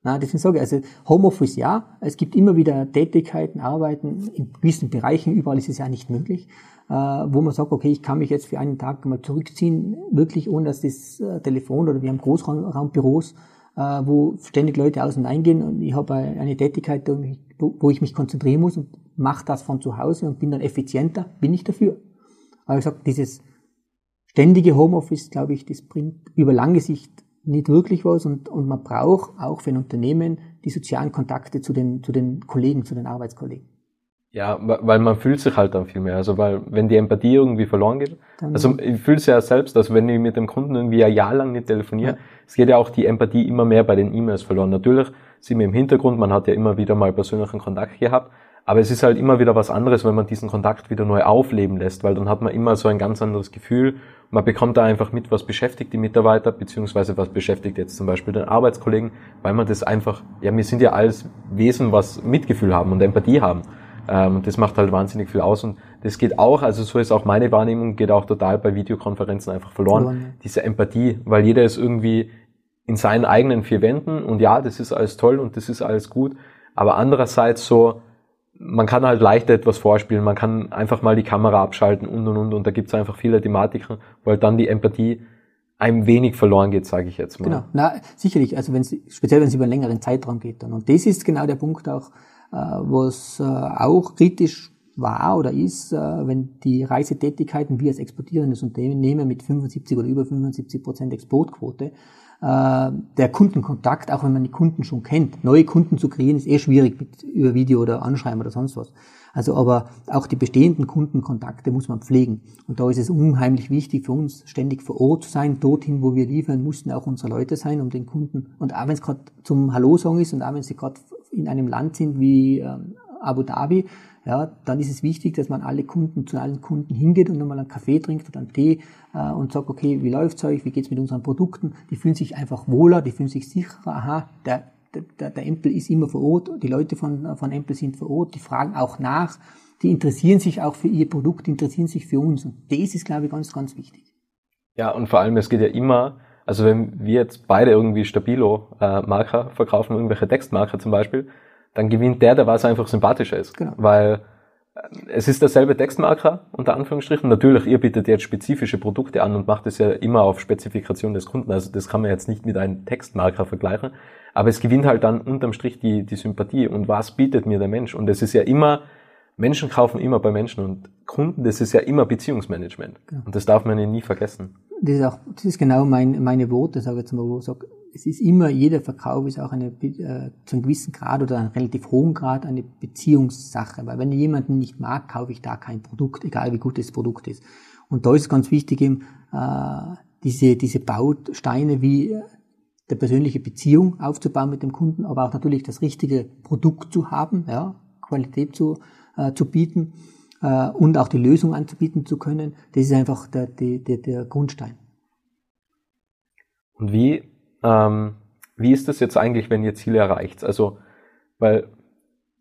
Na, deswegen sage ich, also Homeoffice ja, es gibt immer wieder Tätigkeiten, Arbeiten in gewissen Bereichen, überall ist es ja nicht möglich, äh, wo man sagt, okay, ich kann mich jetzt für einen Tag mal zurückziehen, wirklich ohne dass das äh, Telefon oder wir haben Großraumbüros, äh, wo ständig Leute aus und eingehen und ich habe eine Tätigkeit, wo ich mich konzentrieren muss und mache das von zu Hause und bin dann effizienter, bin ich dafür. Aber ich sage, dieses ständige Homeoffice, glaube ich, das bringt über lange Sicht nicht wirklich was und, und man braucht auch für ein Unternehmen die sozialen Kontakte zu den, zu den Kollegen, zu den Arbeitskollegen. Ja, weil man fühlt sich halt dann viel mehr. Also weil wenn die Empathie irgendwie verloren geht, dann also ich fühle es ja selbst, also wenn ich mit dem Kunden irgendwie ein Jahr lang nicht telefoniere, ja. es geht ja auch die Empathie immer mehr bei den E-Mails verloren. Natürlich sind wir im Hintergrund, man hat ja immer wieder mal persönlichen Kontakt gehabt, aber es ist halt immer wieder was anderes, wenn man diesen Kontakt wieder neu aufleben lässt, weil dann hat man immer so ein ganz anderes Gefühl. Man bekommt da einfach mit, was beschäftigt die Mitarbeiter, beziehungsweise was beschäftigt jetzt zum Beispiel den Arbeitskollegen, weil man das einfach, ja, wir sind ja alles Wesen, was Mitgefühl haben und Empathie haben. Ähm, das macht halt wahnsinnig viel aus und das geht auch, also so ist auch meine Wahrnehmung, geht auch total bei Videokonferenzen einfach verloren. verloren. Diese Empathie, weil jeder ist irgendwie in seinen eigenen vier Wänden und ja, das ist alles toll und das ist alles gut, aber andererseits so, man kann halt leichter etwas vorspielen, man kann einfach mal die Kamera abschalten und und und und da gibt's einfach viele Thematiken, weil dann die Empathie ein wenig verloren geht, sage ich jetzt mal. Genau, na sicherlich, also wenn speziell wenn es über einen längeren Zeitraum geht dann. Und das ist genau der Punkt auch, äh, was äh, auch kritisch war oder ist, äh, wenn die Reisetätigkeiten wir als exportierendes Unternehmen mit 75 oder über 75 Prozent Exportquote der Kundenkontakt, auch wenn man die Kunden schon kennt. Neue Kunden zu kreieren ist eh schwierig mit, über Video oder Anschreiben oder sonst was. Also aber auch die bestehenden Kundenkontakte muss man pflegen. Und da ist es unheimlich wichtig für uns, ständig vor Ort zu sein. Dorthin, wo wir liefern, mussten auch unsere Leute sein, um den Kunden, und auch wenn es gerade zum Hallo-Song ist und auch wenn sie gerade in einem Land sind wie ähm, Abu Dhabi, ja, dann ist es wichtig, dass man alle Kunden zu allen Kunden hingeht und nochmal einen Kaffee trinkt oder einen Tee äh, und sagt, okay, wie läuft's euch, wie geht's mit unseren Produkten? Die fühlen sich einfach wohler, die fühlen sich sicherer, aha, der, der, der Empel ist immer vor Ort, die Leute von, von Empel sind vor Ort, die fragen auch nach, die interessieren sich auch für ihr Produkt, interessieren sich für uns. Und das ist, glaube ich, ganz, ganz wichtig. Ja, und vor allem, es geht ja immer, also wenn wir jetzt beide irgendwie Stabilo-Marker äh, verkaufen, irgendwelche Textmarker zum Beispiel, dann gewinnt der, der was einfach sympathischer ist. Genau. Weil äh, es ist derselbe Textmarker, unter Anführungsstrichen. Natürlich, ihr bietet jetzt spezifische Produkte an und macht es ja immer auf Spezifikation des Kunden. Also das kann man jetzt nicht mit einem Textmarker vergleichen. Aber es gewinnt halt dann unterm Strich die, die Sympathie. Und was bietet mir der Mensch? Und es ist ja immer, Menschen kaufen immer bei Menschen und Kunden, das ist ja immer Beziehungsmanagement. Genau. Und das darf man ja nie vergessen. Das ist auch, das ist genau mein, meine Worte, sage ich jetzt mal, wo ich sage, es ist immer, jeder Verkauf ist auch eine, äh, zu einem gewissen Grad oder einem relativ hohen Grad eine Beziehungssache. Weil wenn ich jemanden nicht mag, kaufe ich da kein Produkt, egal wie gut das Produkt ist. Und da ist es ganz wichtig, eben, äh, diese, diese Bausteine wie äh, der persönliche Beziehung aufzubauen mit dem Kunden, aber auch natürlich das richtige Produkt zu haben, ja, Qualität zu, äh, zu bieten äh, und auch die Lösung anzubieten zu können. Das ist einfach der, der, der Grundstein. Und wie ähm, wie ist das jetzt eigentlich, wenn ihr Ziele erreicht? Also, weil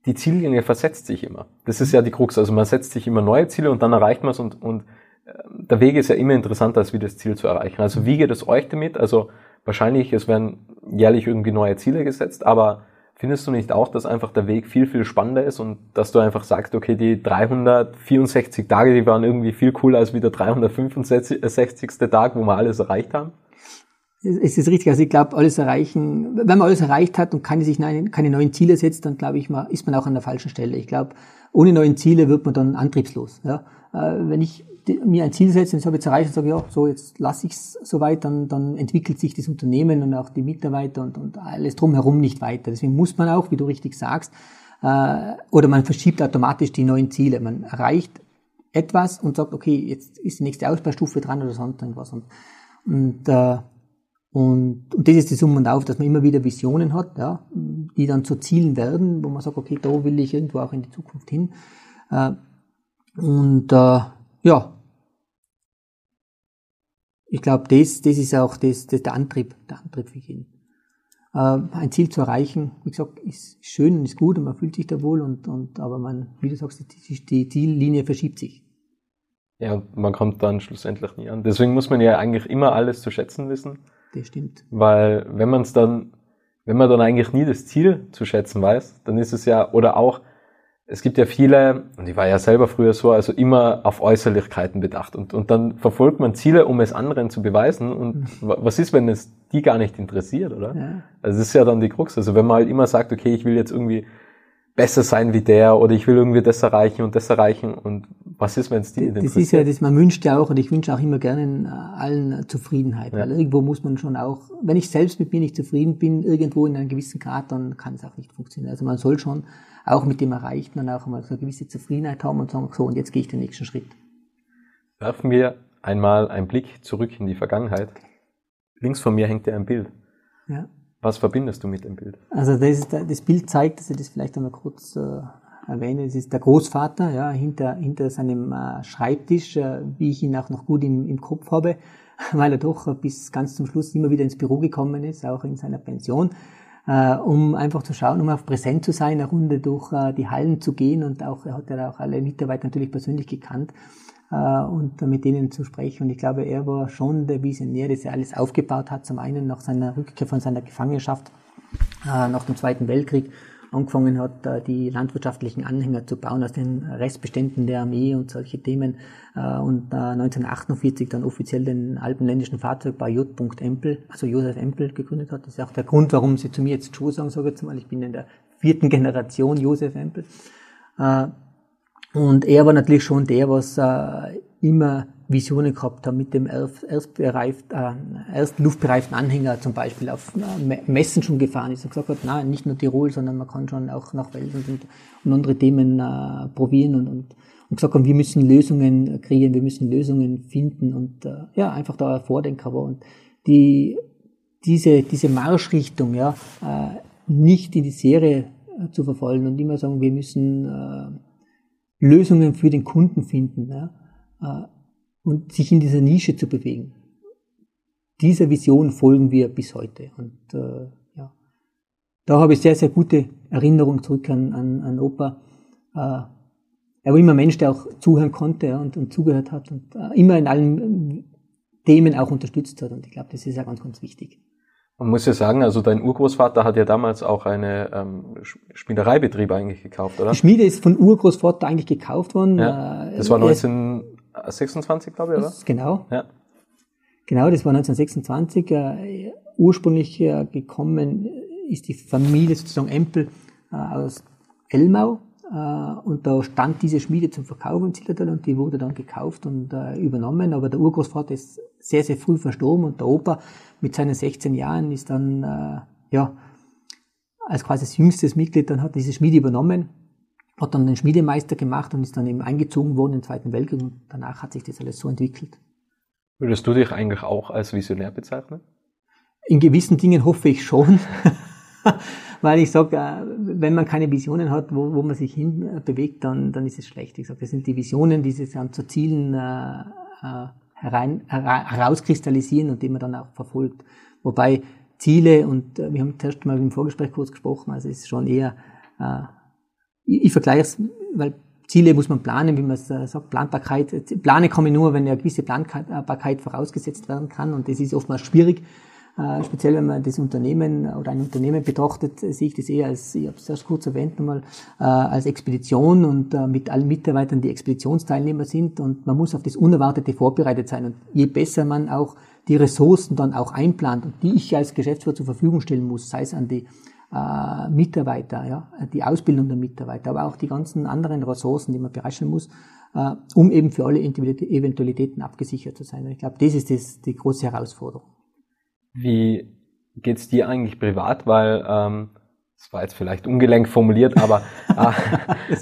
die Ziellinie versetzt sich immer. Das ist ja die Krux. Also man setzt sich immer neue Ziele und dann erreicht man es und, und äh, der Weg ist ja immer interessanter, als wie das Ziel zu erreichen. Also wie geht es euch damit? Also wahrscheinlich, es werden jährlich irgendwie neue Ziele gesetzt, aber findest du nicht auch, dass einfach der Weg viel, viel spannender ist und dass du einfach sagst, okay, die 364 Tage, die waren irgendwie viel cooler als wie der 365. Tag, wo wir alles erreicht haben? es ist richtig. Also ich glaube, alles erreichen, wenn man alles erreicht hat und keine, sich neue, keine neuen Ziele setzt, dann glaube ich mal, ist man auch an der falschen Stelle. Ich glaube, ohne neuen Ziele wird man dann antriebslos. Ja? Äh, wenn ich mir ein Ziel setze und ich habe jetzt erreicht und sage, ja, so jetzt lasse ich es soweit, dann, dann entwickelt sich das Unternehmen und auch die Mitarbeiter und, und alles drumherum nicht weiter. Deswegen muss man auch, wie du richtig sagst, äh, oder man verschiebt automatisch die neuen Ziele. Man erreicht etwas und sagt, okay, jetzt ist die nächste Ausbaustufe dran oder sonst irgendwas. Und, und äh, und, und das ist die Summe und auf, dass man immer wieder Visionen hat, ja, die dann zu Zielen werden, wo man sagt, okay, da will ich irgendwo auch in die Zukunft hin. Äh, und äh, ja, ich glaube, das, das ist auch das, das der Antrieb, der Antrieb für jeden. Äh, ein Ziel zu erreichen, wie gesagt, ist schön und ist gut und man fühlt sich da wohl und, und aber man, wie du sagst, die, die Ziellinie verschiebt sich. Ja, und man kommt dann schlussendlich nie an. Deswegen muss man ja eigentlich immer alles zu schätzen wissen. Das stimmt. Weil wenn man es dann, wenn man dann eigentlich nie das Ziel zu schätzen weiß, dann ist es ja, oder auch, es gibt ja viele, und ich war ja selber früher so, also immer auf Äußerlichkeiten bedacht. Und, und dann verfolgt man Ziele, um es anderen zu beweisen. Und mhm. was ist, wenn es die gar nicht interessiert, oder? Ja. Also das ist ja dann die Krux. Also wenn man halt immer sagt, okay, ich will jetzt irgendwie besser sein wie der oder ich will irgendwie das erreichen und das erreichen und was ist, wenn es die Das interessiert? ist ja, das man wünscht ja auch und ich wünsche auch immer gerne allen Zufriedenheit, ja. weil irgendwo muss man schon auch, wenn ich selbst mit mir nicht zufrieden bin, irgendwo in einem gewissen Grad, dann kann es auch nicht funktionieren. Also man soll schon auch mit dem Erreichten dann auch mal so eine gewisse Zufriedenheit haben und sagen, so und jetzt gehe ich den nächsten Schritt. Werfen wir einmal einen Blick zurück in die Vergangenheit. Links von mir hängt ja ein Bild. Ja. Was verbindest du mit dem Bild? Also das, das Bild zeigt, dass ich das vielleicht einmal kurz äh, erwähne, es ist der Großvater, ja, hinter, hinter seinem äh, Schreibtisch, äh, wie ich ihn auch noch gut im, im Kopf habe, weil er doch bis ganz zum Schluss immer wieder ins Büro gekommen ist, auch in seiner Pension, äh, um einfach zu schauen, um auch präsent zu sein, eine Runde durch äh, die Hallen zu gehen und auch, er hat ja auch alle Mitarbeiter natürlich persönlich gekannt äh, und mit denen zu sprechen. Und ich glaube, er war schon der Visionär, der alles aufgebaut hat. Zum einen nach seiner Rückkehr von seiner Gefangenschaft äh, nach dem Zweiten Weltkrieg angefangen hat, äh, die landwirtschaftlichen Anhänger zu bauen aus den Restbeständen der Armee und solche Themen. Und 1948 dann offiziell den alpenländischen Fahrzeugbau J. Empel, also Josef Empel, gegründet hat. Das ist auch der Grund, warum sie zu mir jetzt Joe sagen, sage ich jetzt mal. Ich bin in der vierten Generation Josef Empel. Und er war natürlich schon der, was äh, immer Visionen gehabt hat mit dem erst, erstbereift, äh, erst luftbereiften Anhänger zum Beispiel auf äh, Messen schon gefahren ist und gesagt hat, nein, nicht nur Tirol, sondern man kann schon auch nach Wels und, und andere Themen äh, probieren und, und, und gesagt haben, wir müssen Lösungen kreieren, wir müssen Lösungen finden und äh, ja, einfach da ein Vordenker war und die, diese, diese Marschrichtung, ja, äh, nicht in die Serie äh, zu verfolgen und immer sagen, wir müssen äh, Lösungen für den Kunden finden ja, und sich in dieser Nische zu bewegen. Dieser Vision folgen wir bis heute. Und äh, ja, da habe ich sehr, sehr gute Erinnerungen zurück an, an, an Opa. Äh, er war immer ein Mensch, der auch zuhören konnte ja, und, und zugehört hat und äh, immer in allen Themen auch unterstützt hat. Und ich glaube, das ist ja ganz, ganz wichtig. Man muss ja sagen, also dein Urgroßvater hat ja damals auch eine ähm, Schmiedereibetrieb eigentlich gekauft, oder? Die Schmiede ist von Urgroßvater eigentlich gekauft worden. Ja, äh, das war 1926, glaube ich, oder? Genau. Ja. Genau, das war 1926. Äh, ursprünglich äh, gekommen ist die Familie sozusagen Empel äh, aus Elmau äh, und da stand diese Schmiede zum Verkauf in Zillertal und die wurde dann gekauft und äh, übernommen. Aber der Urgroßvater ist sehr, sehr früh verstorben und der Opa mit seinen 16 Jahren ist dann, äh, ja, als quasi das jüngstes Mitglied, dann hat diese Schmiede übernommen, hat dann den Schmiedemeister gemacht und ist dann eben eingezogen worden im Zweiten Weltkrieg und danach hat sich das alles so entwickelt. Würdest du dich eigentlich auch als Visionär bezeichnen? In gewissen Dingen hoffe ich schon. weil ich sage, äh, wenn man keine Visionen hat, wo, wo man sich hin äh, bewegt, dann, dann ist es schlecht. Ich sage, das sind die Visionen, die sich dann zu Zielen äh, äh herein, herauskristallisieren und die man dann auch verfolgt. Wobei Ziele, und wir haben zuerst mal im Vorgespräch kurz gesprochen, also es ist schon eher, äh, ich, ich vergleiche es, weil Ziele muss man planen, wie man es sagt, Planbarkeit. Plane komme nur, wenn eine gewisse Planbarkeit vorausgesetzt werden kann und das ist oftmals schwierig. Äh, speziell wenn man das Unternehmen oder ein Unternehmen betrachtet, sehe ich das eher als, ich habe es erst kurz erwähnt nochmal, äh, als Expedition und äh, mit allen Mitarbeitern, die Expeditionsteilnehmer sind und man muss auf das Unerwartete vorbereitet sein. Und je besser man auch die Ressourcen dann auch einplant und die ich als Geschäftsführer zur Verfügung stellen muss, sei es an die äh, Mitarbeiter, ja, die Ausbildung der Mitarbeiter, aber auch die ganzen anderen Ressourcen, die man bereitstellen muss, äh, um eben für alle Eventualitäten abgesichert zu sein. Und ich glaube, das ist das, die große Herausforderung. Wie geht's dir eigentlich privat? Weil, ähm, das war jetzt vielleicht ungelenk formuliert, aber Ah,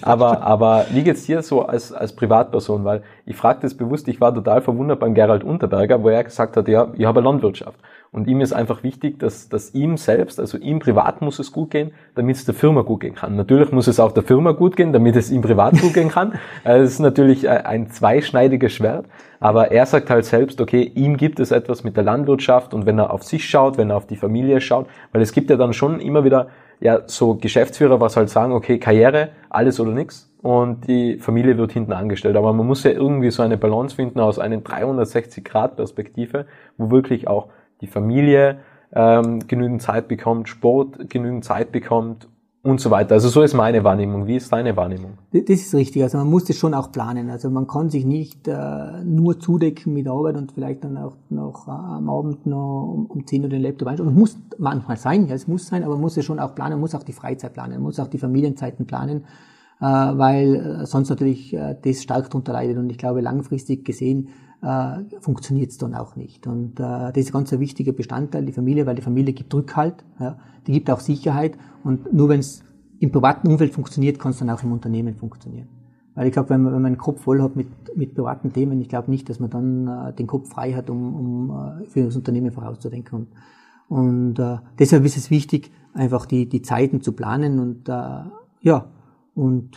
aber, aber wie geht's dir so als, als Privatperson? Weil ich frage das bewusst, ich war total verwundert beim Gerald Unterberger, wo er gesagt hat, ja, ich habe Landwirtschaft. Und ihm ist einfach wichtig, dass, dass ihm selbst, also ihm privat muss es gut gehen, damit es der Firma gut gehen kann. Natürlich muss es auch der Firma gut gehen, damit es ihm privat gut gehen kann. Das ist natürlich ein zweischneidiges Schwert. Aber er sagt halt selbst, okay, ihm gibt es etwas mit der Landwirtschaft und wenn er auf sich schaut, wenn er auf die Familie schaut, weil es gibt ja dann schon immer wieder ja so Geschäftsführer, was halt sagen, okay, Karriere, alles oder nichts und die Familie wird hinten angestellt. Aber man muss ja irgendwie so eine Balance finden aus einer 360-Grad-Perspektive, wo wirklich auch die Familie ähm, genügend Zeit bekommt, Sport genügend Zeit bekommt und so weiter. Also so ist meine Wahrnehmung. Wie ist deine Wahrnehmung? Das ist richtig. Also man muss das schon auch planen. Also man kann sich nicht äh, nur zudecken mit Arbeit und vielleicht dann auch noch äh, am Abend noch um, um 10 Uhr den Laptop einschauen. Es muss manchmal sein, ja, es muss sein, aber man muss es schon auch planen, man muss auch die Freizeit planen, man muss auch die Familienzeiten planen, äh, weil äh, sonst natürlich äh, das stark darunter leidet. Und ich glaube, langfristig gesehen äh, funktioniert es dann auch nicht. Und äh, das ist ganz ein wichtiger Bestandteil, die Familie, weil die Familie gibt Rückhalt, ja, die gibt auch Sicherheit und nur wenn es im privaten Umfeld funktioniert, kann es dann auch im Unternehmen funktionieren. Weil ich glaube, wenn man, wenn man einen Kopf voll hat mit, mit privaten Themen, ich glaube nicht, dass man dann äh, den Kopf frei hat, um, um äh, für das Unternehmen vorauszudenken. Und, und äh, deshalb ist es wichtig, einfach die, die Zeiten zu planen und äh, ja, und,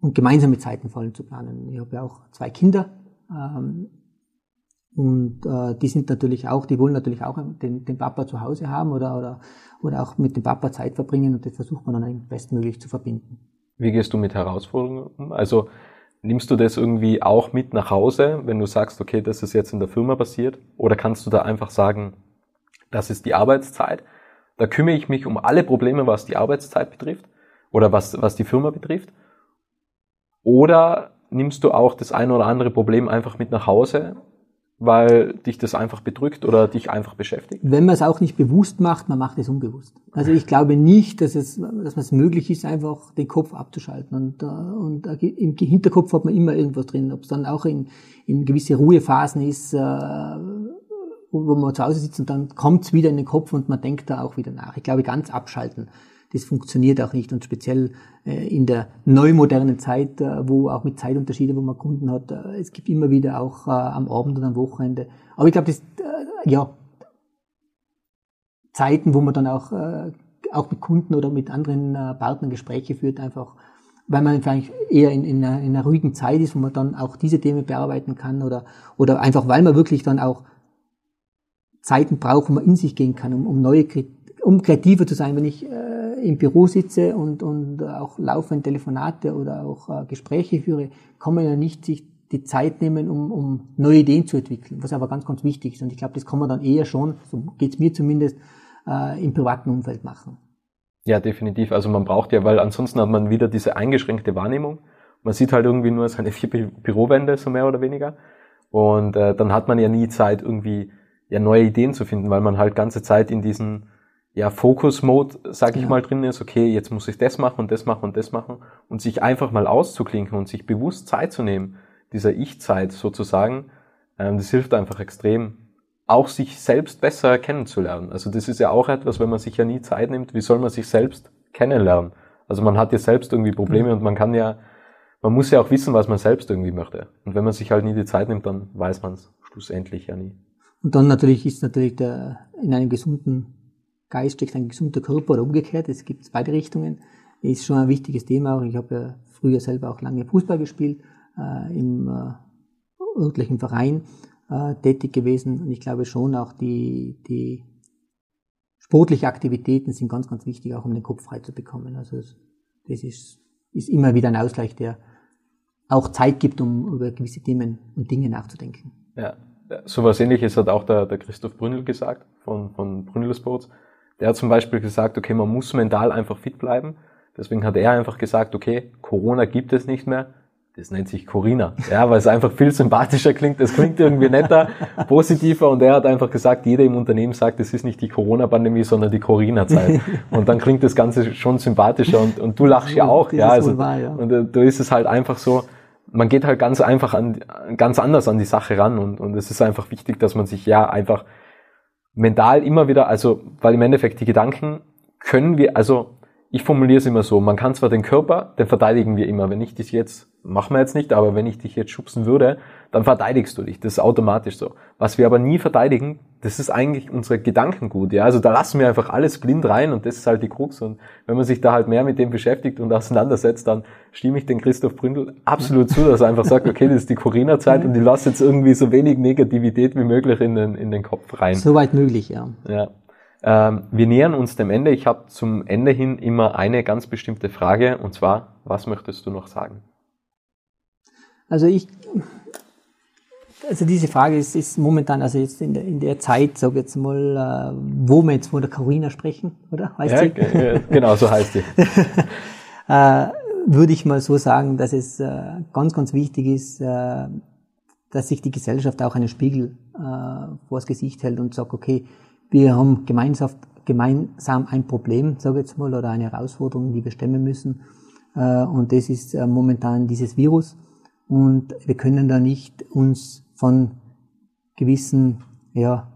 und gemeinsame Zeiten vor allem zu planen. Ich habe ja auch zwei Kinder, ähm, und äh, die sind natürlich auch, die wollen natürlich auch den, den Papa zu Hause haben oder, oder, oder auch mit dem Papa Zeit verbringen und das versucht man dann bestmöglich zu verbinden. Wie gehst du mit Herausforderungen um? Also nimmst du das irgendwie auch mit nach Hause, wenn du sagst, okay, das ist jetzt in der Firma passiert? Oder kannst du da einfach sagen, das ist die Arbeitszeit, da kümmere ich mich um alle Probleme, was die Arbeitszeit betrifft oder was, was die Firma betrifft? Oder nimmst du auch das ein oder andere Problem einfach mit nach Hause, weil dich das einfach bedrückt oder dich einfach beschäftigt? Wenn man es auch nicht bewusst macht, man macht es unbewusst. Also ich glaube nicht, dass es, dass es möglich ist, einfach den Kopf abzuschalten. Und, äh, und im Hinterkopf hat man immer irgendwas drin. Ob es dann auch in, in gewisse Ruhephasen ist, äh, wo man zu Hause sitzt und dann kommt es wieder in den Kopf und man denkt da auch wieder nach. Ich glaube, ganz abschalten das funktioniert auch nicht. Und speziell äh, in der neumodernen Zeit, äh, wo auch mit Zeitunterschieden, wo man Kunden hat, äh, es gibt immer wieder auch am Abend und am Wochenende. Aber ich glaube, das, ja, Zeiten, wo man dann auch, auch mit Kunden oder mit anderen Partnern Gespräche führt, einfach, weil man vielleicht eher in, in, einer, in einer ruhigen Zeit ist, wo man dann auch diese Themen bearbeiten kann oder, oder einfach, weil man wirklich dann auch Zeiten braucht, wo man in sich gehen kann, um, um neue, um kreativer zu sein. Wenn ich im Büro sitze und, und auch laufend Telefonate oder auch äh, Gespräche führe, kann man ja nicht sich die Zeit nehmen, um, um neue Ideen zu entwickeln, was aber ganz, ganz wichtig ist. Und ich glaube, das kann man dann eher schon, so geht's mir zumindest, äh, im privaten Umfeld machen. Ja, definitiv. Also man braucht ja, weil ansonsten hat man wieder diese eingeschränkte Wahrnehmung. Man sieht halt irgendwie nur seine vier Bürowände, so mehr oder weniger. Und äh, dann hat man ja nie Zeit, irgendwie ja neue Ideen zu finden, weil man halt ganze Zeit in diesen ja, Focus-Mode, sag ich ja. mal, drin ist, okay, jetzt muss ich das machen und das machen und das machen und sich einfach mal auszuklinken und sich bewusst Zeit zu nehmen, dieser Ich-Zeit sozusagen, ähm, das hilft einfach extrem, auch sich selbst besser kennenzulernen. Also das ist ja auch etwas, wenn man sich ja nie Zeit nimmt, wie soll man sich selbst kennenlernen? Also man hat ja selbst irgendwie Probleme mhm. und man kann ja, man muss ja auch wissen, was man selbst irgendwie möchte. Und wenn man sich halt nie die Zeit nimmt, dann weiß man es schlussendlich ja nie. Und dann natürlich ist natürlich der, in einem gesunden Geist steckt ein gesunder Körper oder umgekehrt. Es gibt beide Richtungen. Ist schon ein wichtiges Thema. Auch ich habe ja früher selber auch lange Fußball gespielt, äh, im äh, örtlichen Verein äh, tätig gewesen. Und ich glaube schon auch die, die sportliche Aktivitäten sind ganz, ganz wichtig, auch um den Kopf frei zu bekommen. Also das ist, ist immer wieder ein Ausgleich, der auch Zeit gibt, um über gewisse Themen und Dinge nachzudenken. Ja, so was ähnliches hat auch der, der Christoph Brünnel gesagt von, von Brünnel Sports. Der hat zum Beispiel gesagt, okay, man muss mental einfach fit bleiben. Deswegen hat er einfach gesagt, okay, Corona gibt es nicht mehr. Das nennt sich Corina. Ja, weil es einfach viel sympathischer klingt. Es klingt irgendwie netter, positiver. Und er hat einfach gesagt, jeder im Unternehmen sagt, es ist nicht die Corona-Pandemie, sondern die Corina-Zeit. Und dann klingt das Ganze schon sympathischer. Und, und du lachst ja auch. Ja, also, wahr, ja. Und äh, da ist es halt einfach so, man geht halt ganz einfach an, ganz anders an die Sache ran. Und, und es ist einfach wichtig, dass man sich ja einfach mental immer wieder, also, weil im Endeffekt die Gedanken können wir, also ich formuliere es immer so, man kann zwar den Körper, den verteidigen wir immer. Wenn ich dich jetzt, machen wir jetzt nicht, aber wenn ich dich jetzt schubsen würde, dann verteidigst du dich. Das ist automatisch so. Was wir aber nie verteidigen, das ist eigentlich unsere Gedankengut. Ja, also da lassen wir einfach alles blind rein und das ist halt die Krux. Und wenn man sich da halt mehr mit dem beschäftigt und auseinandersetzt, dann stimme ich den Christoph Bründel absolut zu, dass er einfach sagt, okay, das ist die Corona-Zeit und die lasse jetzt irgendwie so wenig Negativität wie möglich in den, in den Kopf rein. Soweit möglich, ja. Ja. Ähm, wir nähern uns dem Ende. Ich habe zum Ende hin immer eine ganz bestimmte Frage und zwar, was möchtest du noch sagen? Also ich, also diese Frage ist, ist momentan, also jetzt in der, in der Zeit, sage jetzt mal, äh, wo wir jetzt von der Carolina sprechen, oder? Heißt ja, die? genau, so heißt sie. äh, würde ich mal so sagen, dass es äh, ganz, ganz wichtig ist, dass sich die Gesellschaft auch einen Spiegel vors Gesicht hält und sagt, okay, wir haben gemeinsam, gemeinsam ein Problem, sage ich jetzt mal, oder eine Herausforderung, die wir stemmen müssen. Und das ist momentan dieses Virus. Und wir können da nicht uns von gewissen, ja,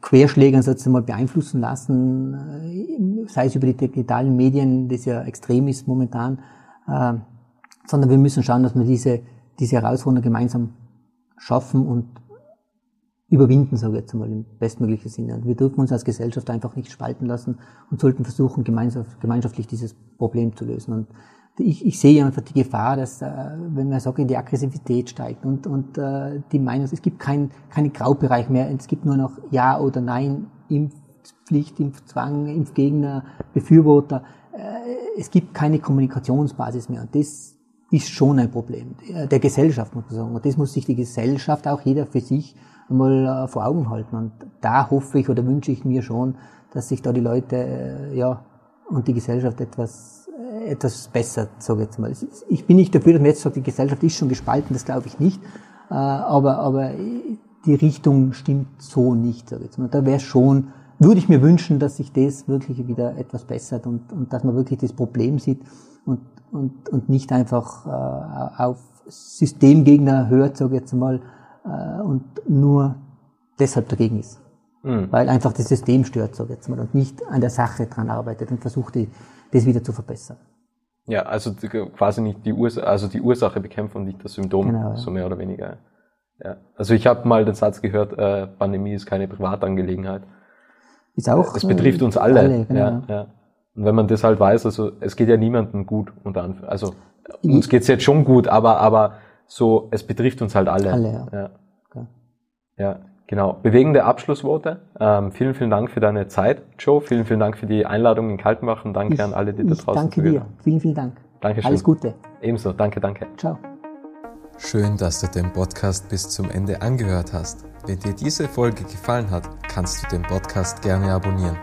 Querschlägern sozusagen beeinflussen lassen, äh, sei es über die digitalen Medien, das ja extrem ist momentan, sondern wir müssen schauen, dass wir diese, diese Herausforderung gemeinsam schaffen und überwinden, sage ich jetzt mal im bestmöglichen Sinne. Und wir dürfen uns als Gesellschaft einfach nicht spalten lassen und sollten versuchen, gemeinschaftlich dieses Problem zu lösen. Und ich, ich sehe einfach die Gefahr, dass, äh, wenn man sagt, die Aggressivität steigt und, und äh, die Meinung, es gibt kein, keinen Graubereich mehr, es gibt nur noch Ja oder Nein, Impfpflicht, Impfzwang, Impfgegner, Befürworter. Äh, es gibt keine Kommunikationsbasis mehr. Und das ist schon ein Problem der Gesellschaft, muss man sagen. Und das muss sich die Gesellschaft, auch jeder für sich, mal äh, vor Augen halten. Und da hoffe ich oder wünsche ich mir schon, dass sich da die Leute äh, ja, und die Gesellschaft etwas, etwas besser, sage ich jetzt mal. Ich bin nicht dafür, dass man jetzt sagt, die Gesellschaft ist schon gespalten, das glaube ich nicht. Aber, aber die Richtung stimmt so nicht, sage ich jetzt mal. Da wäre schon, würde ich mir wünschen, dass sich das wirklich wieder etwas bessert und, und dass man wirklich das Problem sieht und, und, und nicht einfach äh, auf Systemgegner hört, sage ich jetzt mal, äh, und nur deshalb dagegen ist. Mhm. Weil einfach das System stört, ich jetzt mal, und nicht an der Sache dran arbeitet und versucht, die, das wieder zu verbessern. Ja, also quasi nicht die Ursache, also die Ursache bekämpfen und nicht das Symptom, genau, so mehr oder weniger. Ja. Also ich habe mal den Satz gehört, äh, Pandemie ist keine Privatangelegenheit. Ist auch. Es betrifft uns alle. alle genau. ja, ja. Und wenn man das halt weiß, also es geht ja niemandem gut, unter Anführungszeichen. Also uns geht's jetzt schon gut, aber, aber so, es betrifft uns halt alle. Alle, ja. Ja, okay. ja genau. Bewegende Abschlussworte. Ähm, vielen, vielen Dank für deine Zeit, Joe. Vielen, vielen Dank für die Einladung in Kaltenbach und danke ich, an alle, die da draußen Danke dir. Vielen, vielen Dank. Dankeschön. Alles Gute. Ebenso. Danke, danke. Ciao. Schön, dass du den Podcast bis zum Ende angehört hast. Wenn dir diese Folge gefallen hat, kannst du den Podcast gerne abonnieren.